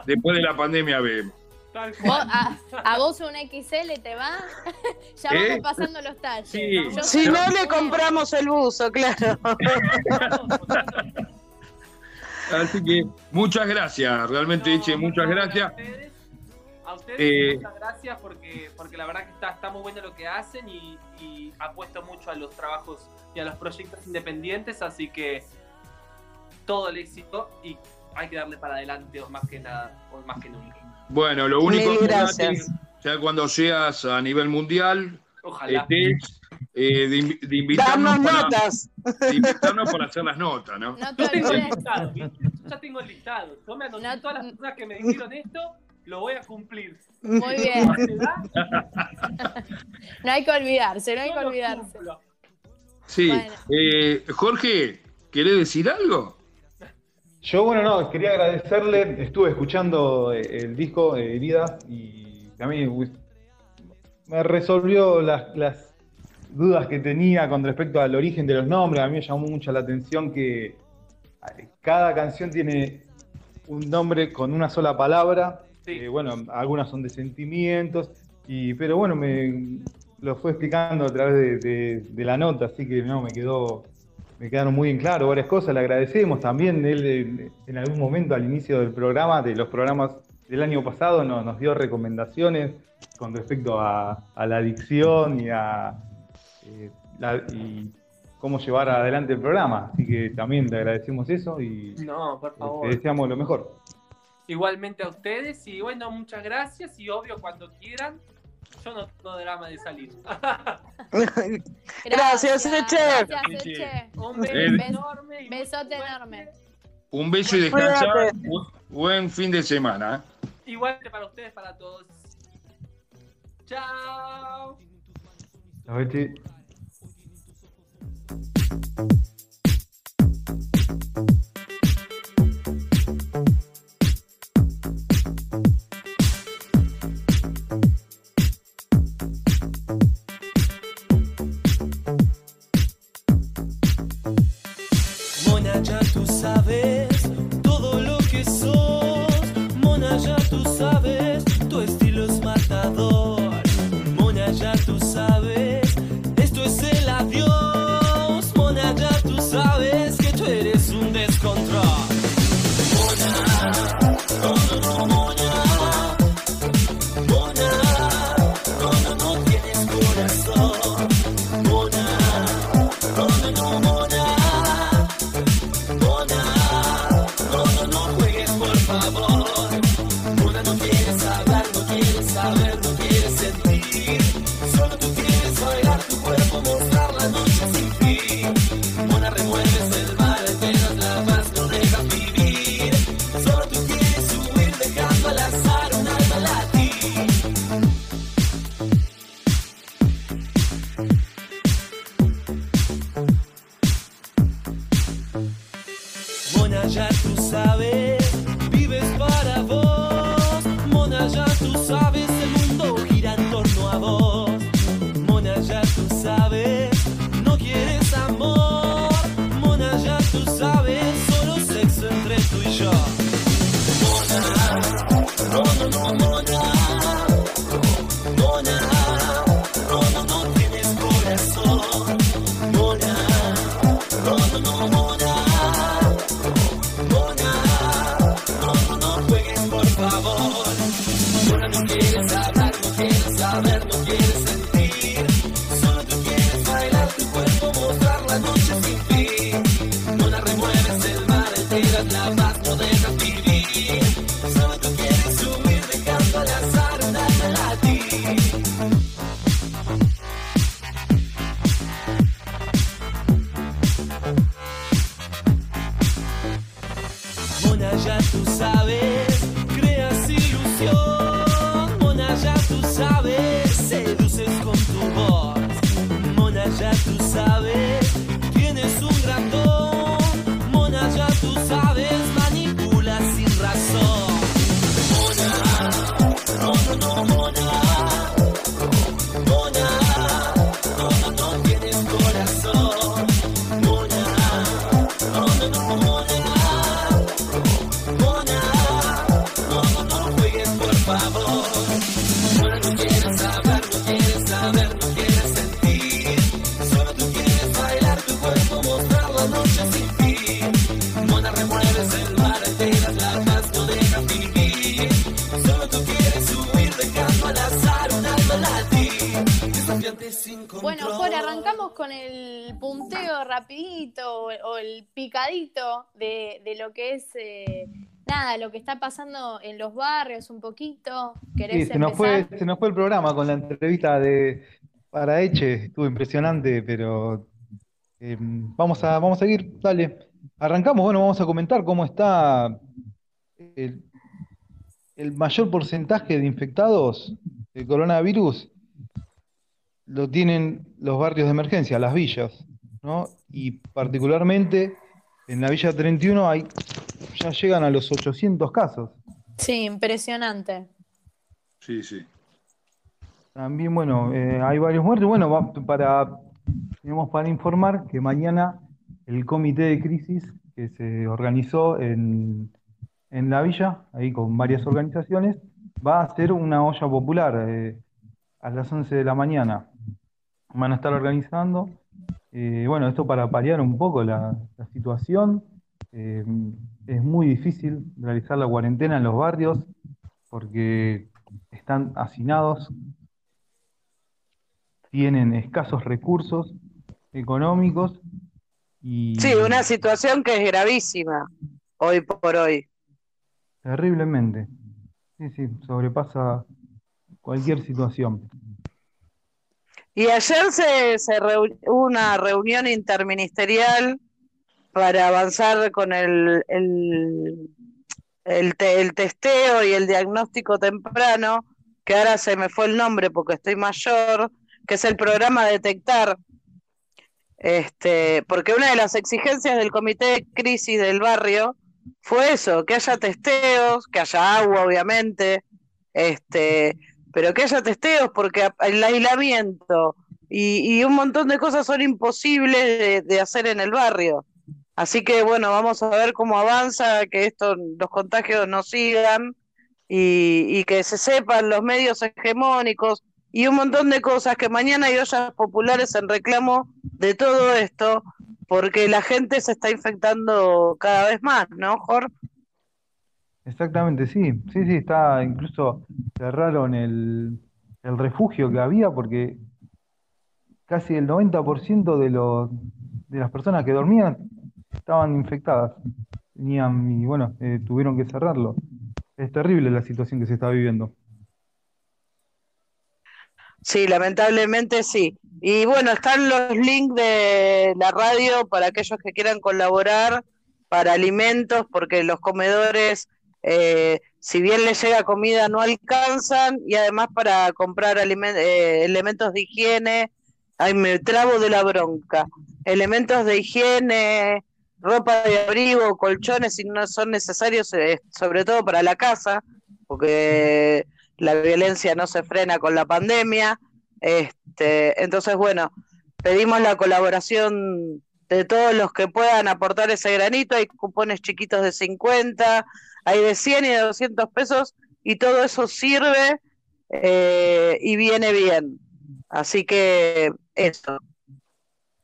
Después de la pandemia vemos. Tal cual. a, a vos un XL te va? ya ¿Eh? vamos pasando los talles. Sí. Si no le compramos el buzo, claro. Así que muchas gracias, realmente dice muchas gracias. A ustedes Eh, muchas gracias porque, porque la verdad que está, está muy bueno lo que hacen y, y apuesto mucho a los trabajos y a los proyectos independientes, así que todo el éxito y hay que darle para adelante o más que nada, o más que nunca. Bueno, lo único Mil que ya cuando seas a nivel mundial, Ojalá. estés, eh, de, invi- de invitarnos para, notas. de invitarnos para hacer las notas, ¿no? No te Yo tengo listado, ¿viste? Yo ya tengo el listado. Yo me anoté todas las personas que me dijeron esto, lo voy a cumplir. Muy bien. No hay que olvidarse, no hay Yo que olvidarse. Sí. Bueno. Eh, Jorge, ¿querés decir algo? Yo, bueno, no, quería agradecerle, estuve escuchando eh, el disco eh, Herida y también me resolvió las, las dudas que tenía con respecto al origen de los nombres. A mí me llamó mucho la atención que cada canción tiene un nombre con una sola palabra. Eh, bueno, algunas son de sentimientos, y, pero bueno, me lo fue explicando a través de, de- de la nota, así que no, me quedó me quedaron muy en claro varias cosas, le agradecemos también, él en algún momento al inicio del programa, de los programas del año pasado, no- nos dio recomendaciones con respecto a, a la adicción y a eh, la- y cómo llevar adelante el programa, así que también le agradecemos eso y No, por te deseamos lo mejor. Igualmente a ustedes y bueno, muchas gracias y obvio cuando quieran, yo no tengo drama de salir. Gracias, Eche. Gracias, Eche. Un beso Eh, enorme. Besote enorme. Un beso y descansar. Buen fin de semana. ¿eh? Igualmente para ustedes, para todos. Chao. A ver si- dejas nada más, no dejas está pasando en los barrios un poquito. ¿Querés Sí, se nos, empezar? fue, se nos fue el programa con la entrevista de para Eche, estuvo impresionante, pero eh, vamos a, vamos a seguir, dale. Arrancamos, bueno, vamos a comentar cómo está el, el mayor porcentaje de infectados de coronavirus lo tienen los barrios de emergencia, las villas, ¿no? Y particularmente en la Villa 31 hay, ya llegan a los 800 casos. Sí, impresionante. Sí, sí. También, bueno, eh, hay varios muertos. Bueno, va- para, tenemos para informar que mañana el comité de crisis que se organizó en, en la villa, ahí con varias organizaciones, va a hacer una olla popular eh, a las 11 de la mañana. Van a estar organizando. Eh, bueno, esto para paliar un poco la, la situación. Eh, es muy difícil realizar la cuarentena en los barrios porque están hacinados, tienen escasos recursos económicos y Sí, una situación que es gravísima hoy por hoy. terriblemente. Sí, sí, sobrepasa cualquier situación. Y ayer se, se una reunión interministerial para avanzar con el, el, el, te- el testeo y el diagnóstico temprano, que ahora se me fue el nombre porque estoy mayor, que es el programa Detectar. Este, porque una de las exigencias del comité de crisis del barrio fue eso, que haya testeos, que haya agua, obviamente, este, pero que haya testeos porque el aislamiento y, un montón de cosas son imposibles de, hacer en el barrio. Así que bueno, vamos a ver cómo avanza, que esto, los contagios no sigan y, y que se sepan los medios hegemónicos y un montón de cosas que mañana hay ollas populares en reclamo de todo esto, porque la gente se está infectando cada vez más, ¿no, Jorge? Exactamente, sí, sí, sí, está, incluso cerraron el, refugio que había porque casi el 90% de los, de las personas que dormían estaban infectadas. Tenían, y bueno, eh, tuvieron que cerrarlo. Es terrible la situación que se está viviendo. Sí, lamentablemente sí. Y bueno, están los links de la radio para aquellos que quieran colaborar para alimentos, porque los comedores, eh, si bien les llega comida, no alcanzan, y además para comprar eh, elementos de higiene, ay, me trabo de la bronca, elementos de higiene, ropa de abrigo, colchones, si no son necesarios, eh, sobre todo para la casa, porque la violencia no se frena con la pandemia. Este, entonces, bueno, pedimos la colaboración de todos los que puedan aportar ese granito. Hay cupones chiquitos de 50, hay de 100 y de 200 pesos, y todo eso sirve eh, y viene bien. Así que eso,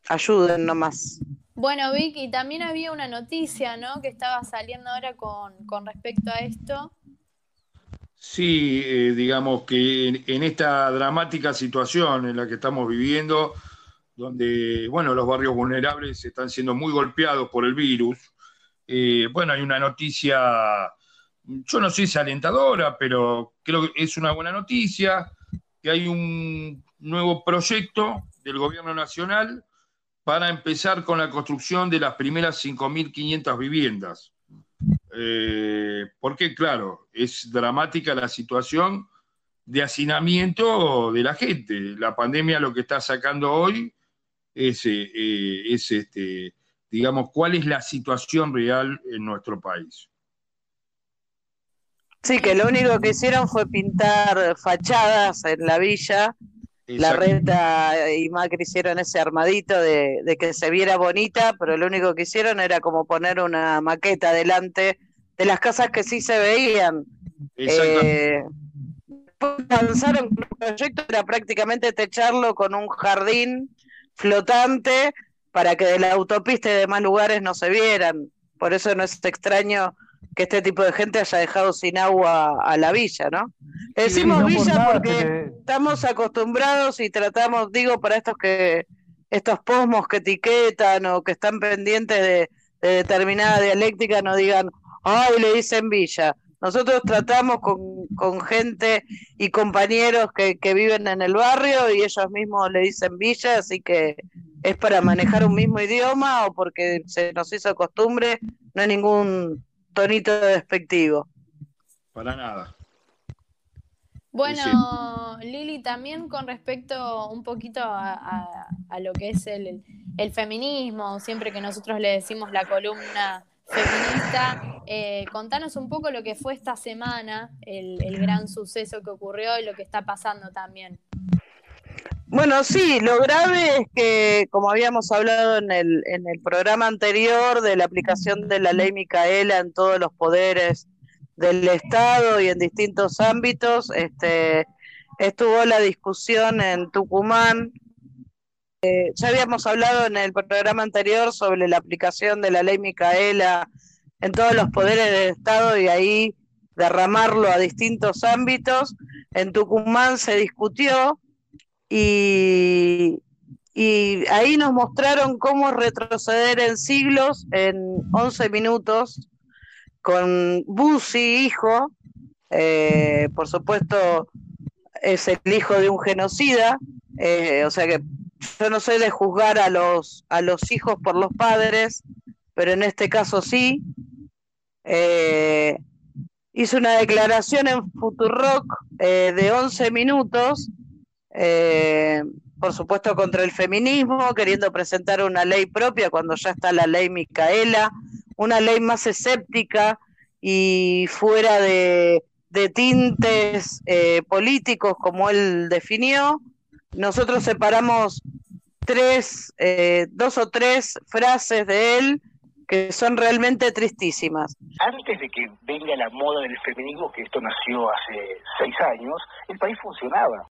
ayuden nomás. Bueno, Vicky, también había una noticia, ¿no? Que estaba saliendo ahora con, con respecto a esto. Sí, eh, digamos que en, en esta dramática situación en la que estamos viviendo, donde, bueno, los barrios vulnerables están siendo muy golpeados por el virus, eh, bueno, hay una noticia, yo no sé si alentadora, pero creo que es una buena noticia, que hay un nuevo proyecto del gobierno nacional para empezar con la construcción de las primeras 5.500 viviendas. Eh, porque, claro, es dramática la situación de hacinamiento de la gente. La pandemia lo que está sacando hoy es, eh, es este, digamos, cuál es la situación real en nuestro país. Sí, que lo único que hicieron fue pintar fachadas en la villa. La. Reta y Macri hicieron ese armadito de, de que se viera bonita, pero lo único que hicieron era como poner una maqueta delante de las casas que sí se veían. Eh, después lanzaron un proyecto, era prácticamente techarlo con un jardín flotante para que de la autopista y demás lugares no se vieran. Por eso no es extraño que este tipo de gente haya dejado sin agua a la villa, ¿no? Decimos no por villa nada porque le- estamos acostumbrados y tratamos, digo, para estos que estos posmos que etiquetan o que están pendientes de, de determinada dialéctica no digan, ay, le dicen villa. Nosotros tratamos con, con gente y compañeros que, que viven en el barrio y ellos mismos le dicen villa, así que es para manejar un mismo idioma o porque se nos hizo costumbre, no hay ningún tonito despectivo. Para nada. Bueno, Lili, también con respecto un poquito a, a- a lo que es el, el feminismo, siempre que nosotros le decimos la columna feminista, eh, contanos un poco lo que fue esta semana, el, el gran suceso que ocurrió y lo que está pasando también. Bueno, sí, lo grave es que, como habíamos hablado en el, en el programa anterior, de la aplicación de la ley Micaela en todos los poderes del Estado y en distintos ámbitos, este, estuvo la discusión en Tucumán. Eh, ya habíamos hablado en el programa anterior sobre la aplicación de la ley Micaela en todos los poderes del Estado y ahí derramarlo a distintos ámbitos. En Tucumán se discutió y, y ahí nos mostraron cómo retroceder en siglos en 11 minutos con Bussi, hijo, eh, por supuesto es el hijo de un genocida, eh, o sea que yo no soy de juzgar a los, a los hijos por los padres, pero en este caso sí. Eh, hizo una declaración en Futurock eh, de 11 minutos eh, por supuesto contra el feminismo, queriendo presentar una ley propia cuando ya está la ley Micaela, una ley más escéptica y fuera de, tintes eh, políticos como él definió. Nosotros separamos tres, eh, dos o tres frases de él que son realmente tristísimas. Antes de que venga la moda del feminismo, que esto nació hace seis años, el país funcionaba.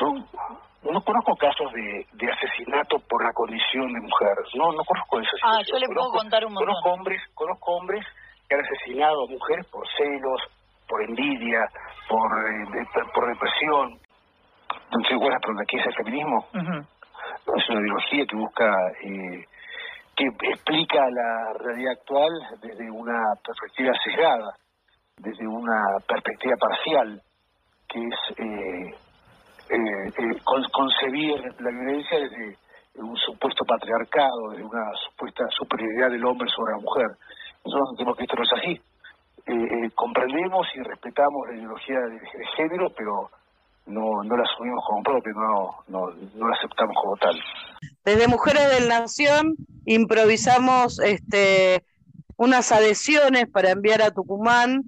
Yo no conozco casos de, de asesinato por la condición de mujer, no, no conozco esa Ah, yo le puedo Conozco- contar un montón. Conozco hombres, conozco hombres que han asesinado a mujeres por celos, por envidia, por, eh, por depresión. Entonces, bueno, pero ¿qué es el feminismo? Es una ideología que busca, eh, que explica la realidad actual desde una perspectiva sesgada, desde una perspectiva parcial, que es eh, eh, eh, con- concebir la violencia desde un supuesto patriarcado, desde una supuesta superioridad del hombre sobre la mujer. Nosotros entendemos que esto no es así. Eh, eh, comprendemos y respetamos la ideología de, de género, pero no, no la asumimos como propia, no, no, no la aceptamos como tal. Desde Mujeres del Nación improvisamos este, unas adhesiones para enviar a Tucumán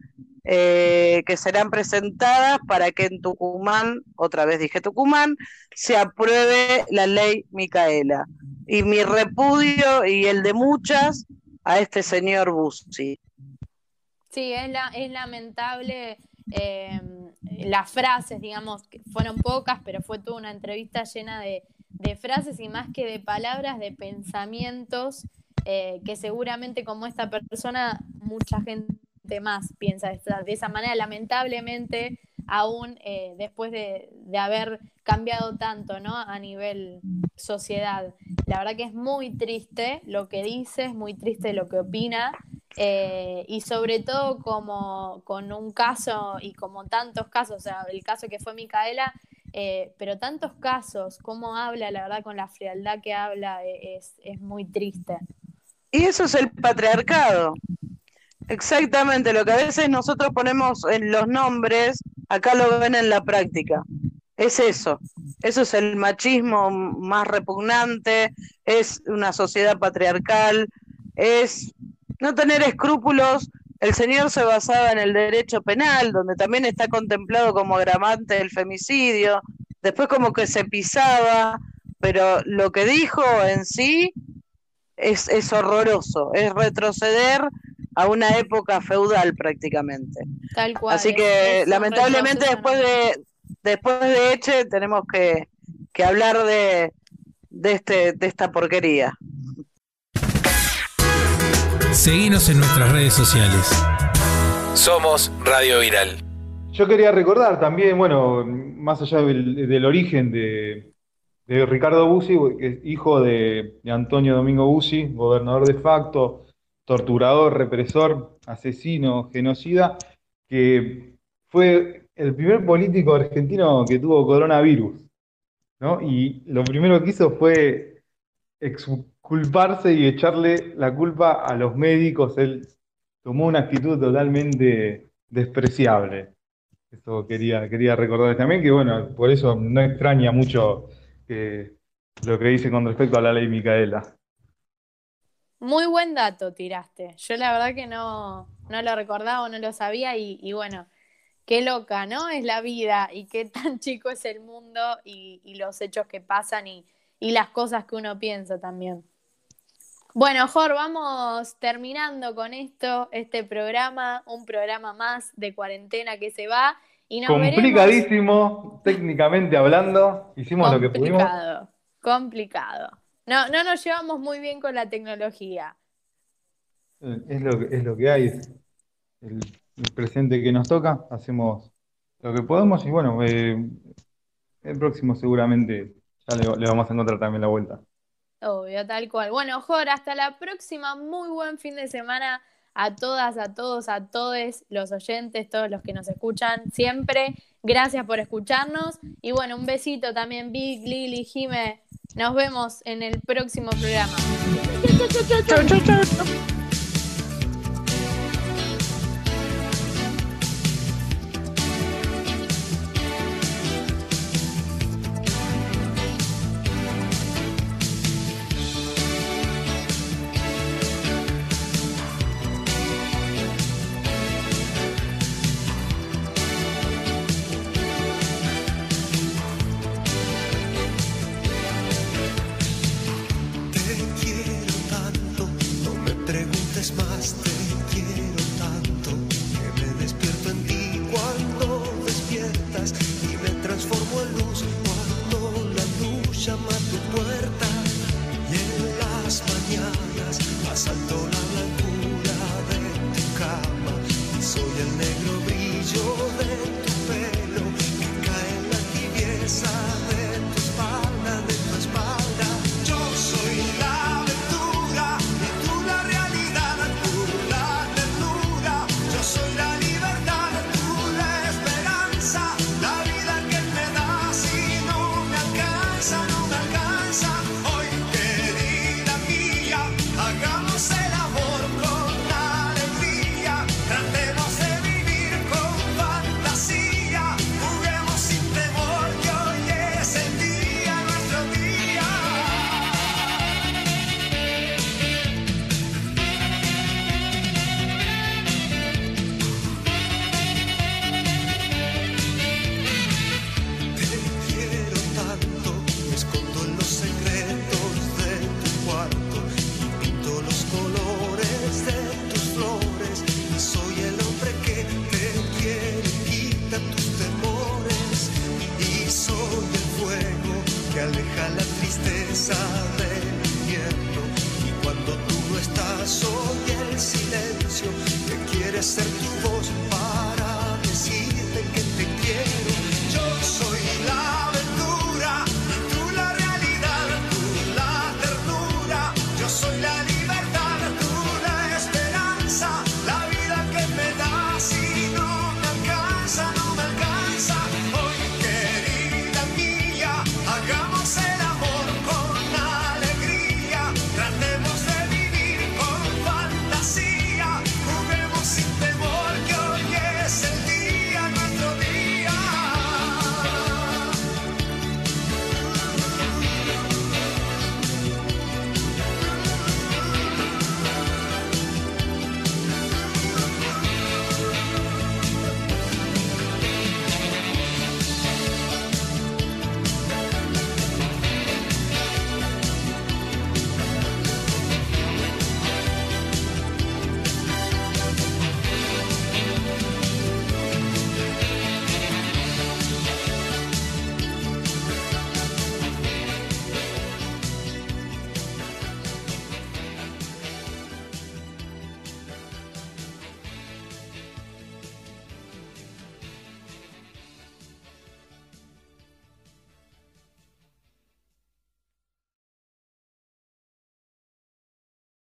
eh, que serán presentadas para que en Tucumán, otra vez dije Tucumán, se apruebe la ley Micaela. Y mi repudio y el de muchas a este señor Bussi. Sí, es, la, es lamentable eh, las frases, digamos, que fueron pocas, pero fue toda una entrevista llena de, de frases y más que de palabras, de pensamientos, eh, que seguramente como esta persona, mucha gente más piensa de esa, manera, lamentablemente, aún eh, después de, haber cambiado tanto ¿no? a nivel sociedad. La verdad que es muy triste lo que dice, es muy triste lo que opina. eh, y sobre todo como con un caso y como tantos casos, o sea, el caso que fue Micaela, eh, pero tantos casos, cómo habla, la verdad, con la frialdad que habla, es, es muy triste. Y eso es el patriarcado. Exactamente, lo que a veces nosotros ponemos en los nombres, acá lo ven en la práctica. Es eso, eso es el machismo más repugnante, es una sociedad patriarcal, es no tener escrúpulos. El señor se basaba en el derecho penal, donde también está contemplado como agravante el femicidio, después como que se pisaba, pero lo que dijo en sí es, es horroroso, es retroceder a una época feudal prácticamente. Tal cual. Así que lamentablemente después de después de Eche tenemos que, que hablar de, de este de esta porquería. Seguinos en nuestras redes sociales. Somos Radio Viral. yo quería recordar también, bueno, más allá del, del origen de, de Ricardo Bussi, que es hijo de, de Antonio Domingo Bussi, gobernador de facto, torturador, represor, asesino, genocida, que fue el primer político argentino que tuvo coronavirus, ¿no? Y lo primero que hizo fue exculparse y echarle la culpa a los médicos. Él tomó una actitud totalmente despreciable. Eso quería, quería recordar también, que bueno, por eso no extraña mucho que, lo que dice con respecto a la ley Micaela. Muy buen dato tiraste. Yo la verdad que no, no lo recordaba o no lo sabía y, y bueno, qué loca, ¿no? Es la vida y qué tan chico es el mundo y, y los hechos que pasan y, y las cosas que uno piensa también. Bueno, Jor, vamos terminando con esto, este programa, un programa más de cuarentena que se va y nos veremos. Complicadísimo, técnicamente hablando, hicimos lo que pudimos. Complicado, complicado. No, no nos llevamos muy bien con la tecnología. Eh, Es lo que, es lo que hay, es el, el presente que nos toca, hacemos lo que podemos y bueno, eh, el próximo seguramente ya le, le vamos a encontrar también la vuelta. Obvio, tal cual. Bueno, Jor, hasta la próxima. Muy buen fin de semana a todas, a todos, a todos los oyentes, todos los que nos escuchan siempre. Gracias por escucharnos. Y bueno, un besito también, Big, Lili, Jime. Nos vemos en el próximo programa.